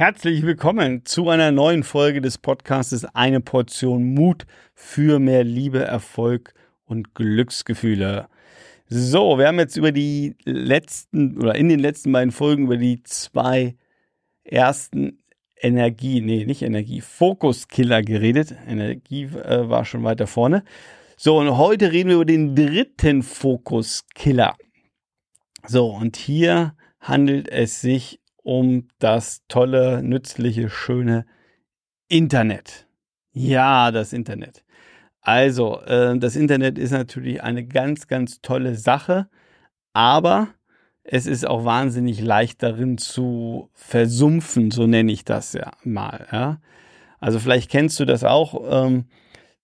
Herzlich willkommen zu einer neuen Folge des Podcasts Eine Portion Mut für mehr Liebe, Erfolg und Glücksgefühle. So, wir haben jetzt über die letzten oder in den letzten beiden Folgen über die zwei ersten Energie, nee, nicht Energie, Fokuskiller geredet. Energie äh, war schon weiter vorne. So, und heute reden wir über den dritten Fokuskiller. So, und hier handelt es sich um das tolle, nützliche, schöne Internet. Ja, das Internet. Also, äh, das Internet ist natürlich eine ganz, ganz tolle Sache, aber es ist auch wahnsinnig leicht darin zu versumpfen, so nenne ich das ja mal. Ja? Also vielleicht kennst du das auch, ähm,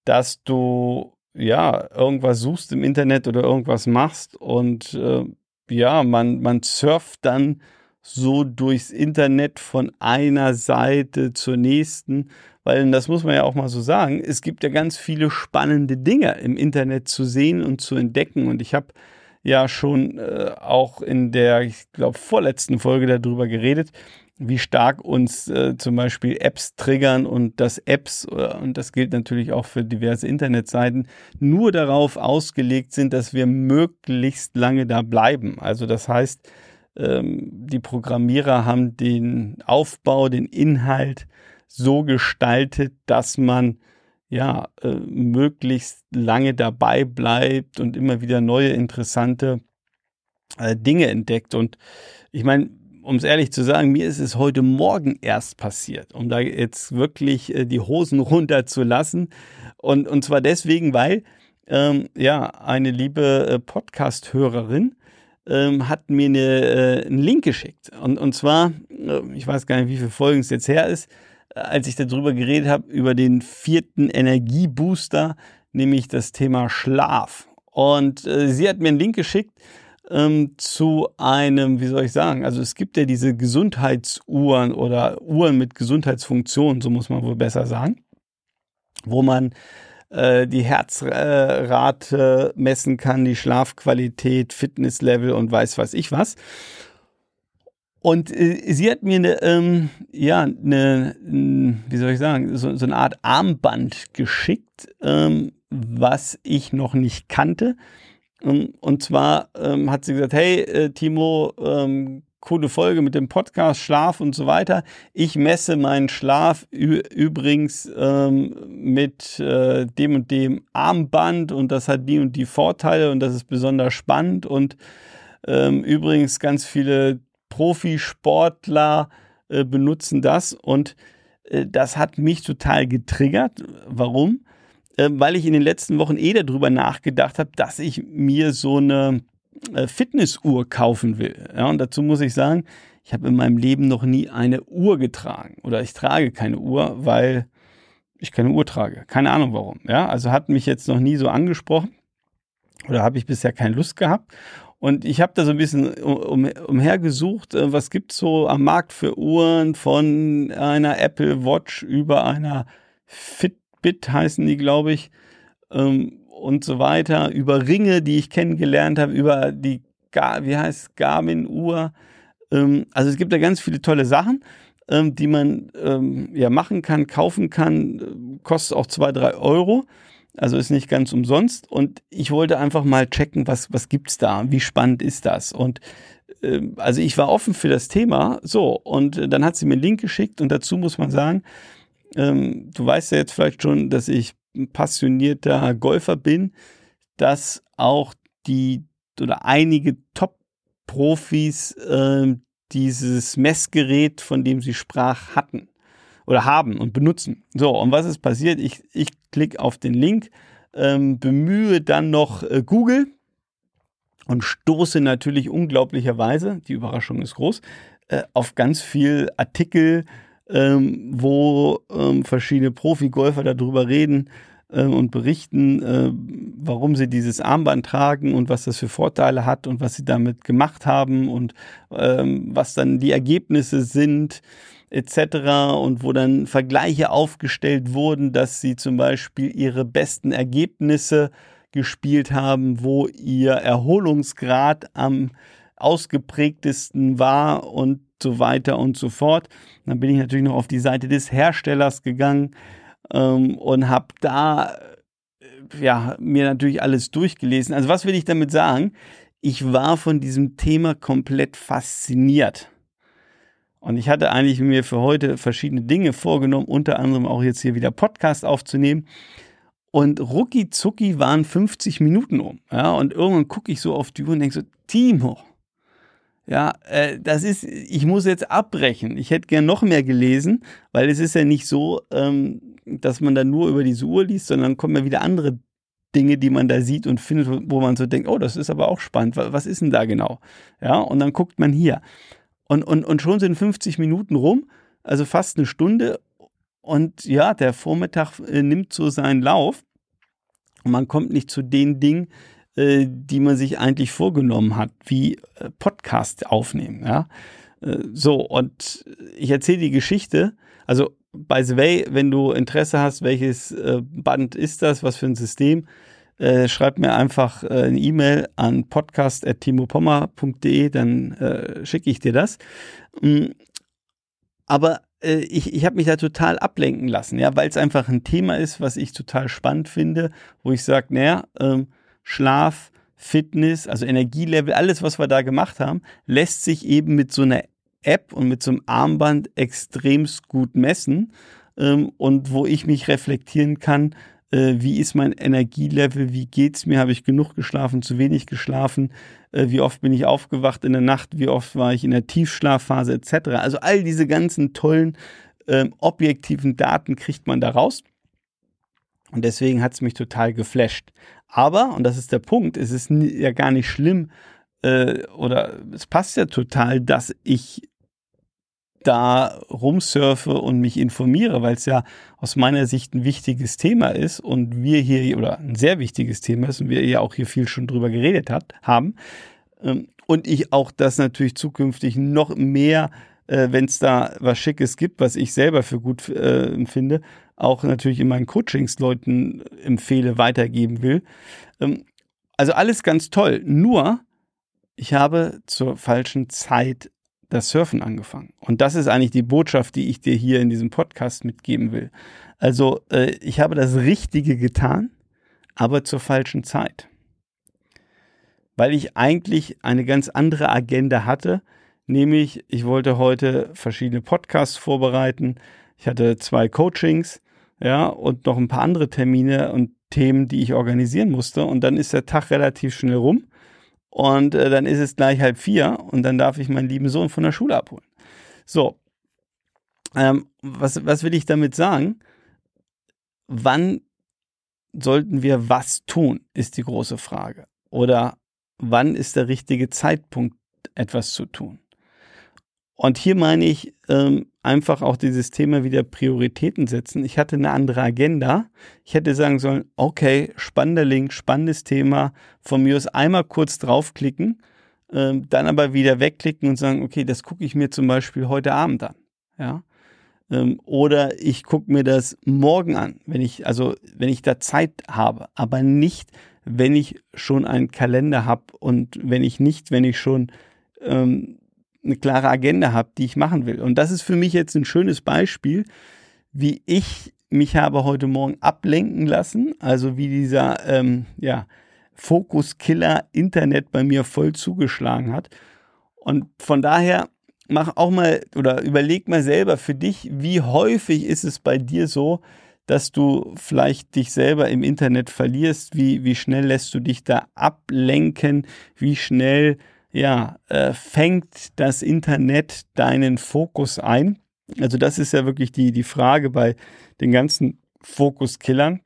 dass du ja irgendwas suchst im Internet oder irgendwas machst und äh, ja, man, man surft dann so durchs Internet von einer Seite zur nächsten, weil das muss man ja auch mal so sagen, es gibt ja ganz viele spannende Dinge im Internet zu sehen und zu entdecken und ich habe ja schon äh, auch in der, ich glaube, vorletzten Folge darüber geredet, wie stark uns äh, zum Beispiel Apps triggern und dass Apps, äh, und das gilt natürlich auch für diverse Internetseiten, nur darauf ausgelegt sind, dass wir möglichst lange da bleiben. Also das heißt, die Programmierer haben den Aufbau, den Inhalt so gestaltet, dass man ja äh, möglichst lange dabei bleibt und immer wieder neue interessante äh, Dinge entdeckt. Und ich meine, um es ehrlich zu sagen, mir ist es heute Morgen erst passiert, um da jetzt wirklich äh, die Hosen runterzulassen. Und, und zwar deswegen, weil ähm, ja eine liebe äh, Podcast-Hörerin ähm, hat mir eine, äh, einen Link geschickt. Und, und zwar, äh, ich weiß gar nicht, wie viele Folgen es jetzt her ist, äh, als ich darüber geredet habe, über den vierten Energiebooster, nämlich das Thema Schlaf. Und äh, sie hat mir einen Link geschickt ähm, zu einem, wie soll ich sagen, also es gibt ja diese Gesundheitsuhren oder Uhren mit Gesundheitsfunktionen, so muss man wohl besser sagen, wo man äh, die Herzrate messen kann, die Schlafqualität, Fitnesslevel und weiß was ich was. Und äh, sie hat mir eine, ähm, ja, eine, wie soll ich sagen, so, so eine Art Armband geschickt, ähm, was ich noch nicht kannte. Ähm, und zwar ähm, hat sie gesagt, hey äh, Timo, ähm, coole Folge mit dem Podcast, Schlaf und so weiter. Ich messe meinen Schlaf übrigens ähm, mit äh, dem und dem Armband und das hat die und die Vorteile und das ist besonders spannend und ähm, übrigens ganz viele Profisportler äh, benutzen das und äh, das hat mich total getriggert. Warum? Äh, weil ich in den letzten Wochen eh darüber nachgedacht habe, dass ich mir so eine Fitnessuhr kaufen will. Ja, und dazu muss ich sagen, ich habe in meinem Leben noch nie eine Uhr getragen oder ich trage keine Uhr, weil ich keine Uhr trage. Keine Ahnung warum. Ja, also hat mich jetzt noch nie so angesprochen oder habe ich bisher keine Lust gehabt. Und ich habe da so ein bisschen um, umhergesucht, äh, was gibt es so am Markt für Uhren von einer Apple Watch über einer Fitbit heißen die, glaube ich. Ähm, und so weiter, über Ringe, die ich kennengelernt habe, über die, wie heißt Garmin-Uhr. Ähm, also es gibt da ganz viele tolle Sachen, ähm, die man ähm, ja machen kann, kaufen kann, kostet auch zwei, drei Euro. Also ist nicht ganz umsonst. Und ich wollte einfach mal checken, was, was gibt's da? Wie spannend ist das? Und äh, also ich war offen für das Thema. So, und äh, dann hat sie mir einen Link geschickt und dazu muss man sagen, du weißt ja jetzt vielleicht schon, dass ich passionierter Golfer bin, dass auch die oder einige Top-Profis äh, dieses Messgerät, von dem sie sprach, hatten oder haben und benutzen. So, und was ist passiert? Ich, ich klicke auf den Link, ähm, bemühe dann noch äh, Google und stoße natürlich unglaublicherweise, die Überraschung ist groß, äh, auf ganz viel Artikel, ähm, wo ähm, verschiedene Profi-Golfer darüber reden äh, und berichten, äh, warum sie dieses Armband tragen und was das für Vorteile hat und was sie damit gemacht haben und ähm, was dann die Ergebnisse sind etc. und wo dann Vergleiche aufgestellt wurden, dass sie zum Beispiel ihre besten Ergebnisse gespielt haben, wo ihr Erholungsgrad am ausgeprägtesten war und so weiter und so fort. Dann bin ich natürlich noch auf die Seite des Herstellers gegangen ähm, und habe da äh, ja, mir natürlich alles durchgelesen. Also was will ich damit sagen? Ich war von diesem Thema komplett fasziniert. Und ich hatte eigentlich mir für heute verschiedene Dinge vorgenommen, unter anderem auch jetzt hier wieder Podcast aufzunehmen. Und rucki zucki waren 50 Minuten um. Ja, und irgendwann gucke ich so auf die Uhr und denke so, Timo, ja, äh, das ist, ich muss jetzt abbrechen. Ich hätte gern noch mehr gelesen, weil es ist ja nicht so, ähm, dass man da nur über diese Uhr liest, sondern kommen ja wieder andere Dinge, die man da sieht und findet, wo man so denkt, oh, das ist aber auch spannend. Was ist denn da genau? Ja, und dann guckt man hier. Und, und, und schon sind 50 Minuten rum, also fast eine Stunde. Und ja, der Vormittag äh, nimmt so seinen Lauf. Und man kommt nicht zu den Dingen, äh, die man sich eigentlich vorgenommen hat, wie äh, Podcast aufnehmen. Ja? Äh, so, und ich erzähle die Geschichte. Also, by the way, wenn du Interesse hast, welches Band ist das, was für ein System, schreib mir einfach eine E-Mail an podcast.timopommer.de, dann schicke ich dir das. Mm, aber ich, ich habe mich da total ablenken lassen, ja, weil es einfach ein Thema ist, was ich total spannend finde, wo ich sage, naja, ähm, Schlaf, Fitness, also Energielevel, alles, was wir da gemacht haben, lässt sich eben mit so einer App und mit so einem Armband extremst gut messen ähm, und wo ich mich reflektieren kann, äh, wie ist mein Energielevel, wie geht's mir, habe ich genug geschlafen, zu wenig geschlafen, äh, wie oft bin ich aufgewacht in der Nacht, wie oft war ich in der Tiefschlafphase etc. Also all diese ganzen tollen ähm, objektiven Daten kriegt man da raus. Und deswegen hat es mich total geflasht. Aber, und das ist der Punkt, es ist ja gar nicht schlimm äh, oder es passt ja total, dass ich da rumsurfe und mich informiere, weil es ja aus meiner Sicht ein wichtiges Thema ist und wir hier, oder ein sehr wichtiges Thema ist und wir ja auch hier viel schon drüber geredet hat, haben. Ähm, und ich auch das natürlich zukünftig noch mehr, äh, wenn es da was Schickes gibt, was ich selber für gut äh, auch natürlich in meinen Coachings Leuten empfehle, weitergeben will. Ähm, also alles ganz toll. Nur, ich habe zur falschen Zeit das Surfen angefangen. Und das ist eigentlich die Botschaft, die ich dir hier in diesem Podcast mitgeben will. Also, äh, ich habe das Richtige getan, aber zur falschen Zeit. Weil ich eigentlich eine ganz andere Agenda hatte, nämlich ich wollte heute verschiedene Podcasts vorbereiten. Ich hatte zwei Coachings ja, und noch ein paar andere Termine und Themen, die ich organisieren musste. Und dann ist der Tag relativ schnell rum. Und äh, dann ist es gleich halb vier und dann darf ich meinen lieben Sohn von der Schule abholen. So, ähm, was, was will ich damit sagen? Wann sollten wir was tun, ist die große Frage. Oder wann ist der richtige Zeitpunkt, etwas zu tun? Und hier meine ich ähm, einfach auch dieses Thema wieder Prioritäten setzen. Ich hatte eine andere Agenda. Ich hätte sagen sollen, okay, spannender Link, spannendes Thema. Von mir aus einmal kurz draufklicken, ähm, dann aber wieder wegklicken und sagen, okay, das gucke ich mir zum Beispiel heute Abend an. Ja. Ähm, oder ich gucke mir das morgen an, wenn ich, also wenn ich da Zeit habe, aber nicht, wenn ich schon einen Kalender habe und wenn ich nicht, wenn ich schon ähm, eine klare Agenda habe, die ich machen will. Und das ist für mich jetzt ein schönes Beispiel, wie ich mich habe heute Morgen ablenken lassen, also wie dieser ähm, ja, Fokuskiller Internet bei mir voll zugeschlagen hat. Und von daher mach auch mal oder überleg mal selber für dich, wie häufig ist es bei dir so, dass du vielleicht dich selber im Internet verlierst, wie, wie schnell lässt du dich da ablenken, wie schnell ja, äh, fängt das Internet deinen Fokus ein? Also das ist ja wirklich die, die Frage bei den ganzen Fokuskillern.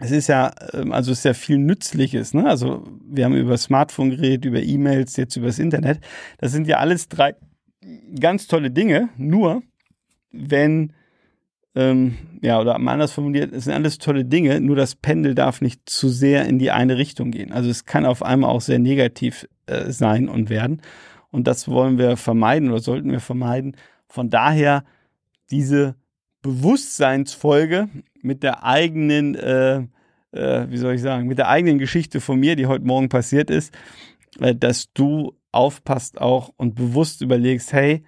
Es ist ja, ähm, also es ist ja viel Nützliches, ne? Also wir haben über Smartphone geredet, über E-Mails, jetzt über das Internet. Das sind ja alles drei ganz tolle Dinge. Nur wenn ähm, ja, oder anders formuliert, es sind alles tolle Dinge, nur das Pendel darf nicht zu sehr in die eine Richtung gehen. Also es kann auf einmal auch sehr negativ äh, sein und werden. Und das wollen wir vermeiden oder sollten wir vermeiden. Von daher diese Bewusstseinsfolge mit der eigenen, äh, äh, wie soll ich sagen, mit der eigenen Geschichte von mir, die heute Morgen passiert ist, äh, dass du aufpasst auch und bewusst überlegst, hey,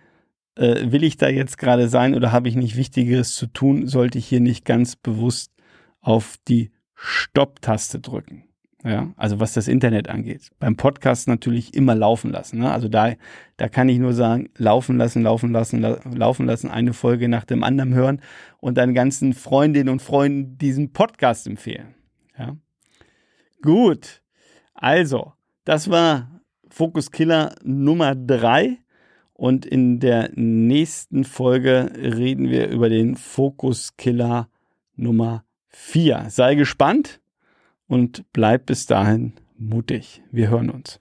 äh, will ich da jetzt gerade sein oder habe ich nicht Wichtigeres zu tun, sollte ich hier nicht ganz bewusst auf die Stopp-Taste drücken. Ja, also was das Internet angeht. Beim Podcast natürlich immer laufen lassen. Ne? Also da, da kann ich nur sagen, laufen lassen, laufen lassen, la laufen lassen, eine Folge nach dem anderen hören und deinen ganzen Freundinnen und Freunden diesen Podcast empfehlen. Ja. Gut. Also, das war Focus Killer Nummer drei. Und in der nächsten Folge reden wir über den Focus Killer Nummer vier. Sei gespannt und bleib bis dahin mutig. Wir hören uns.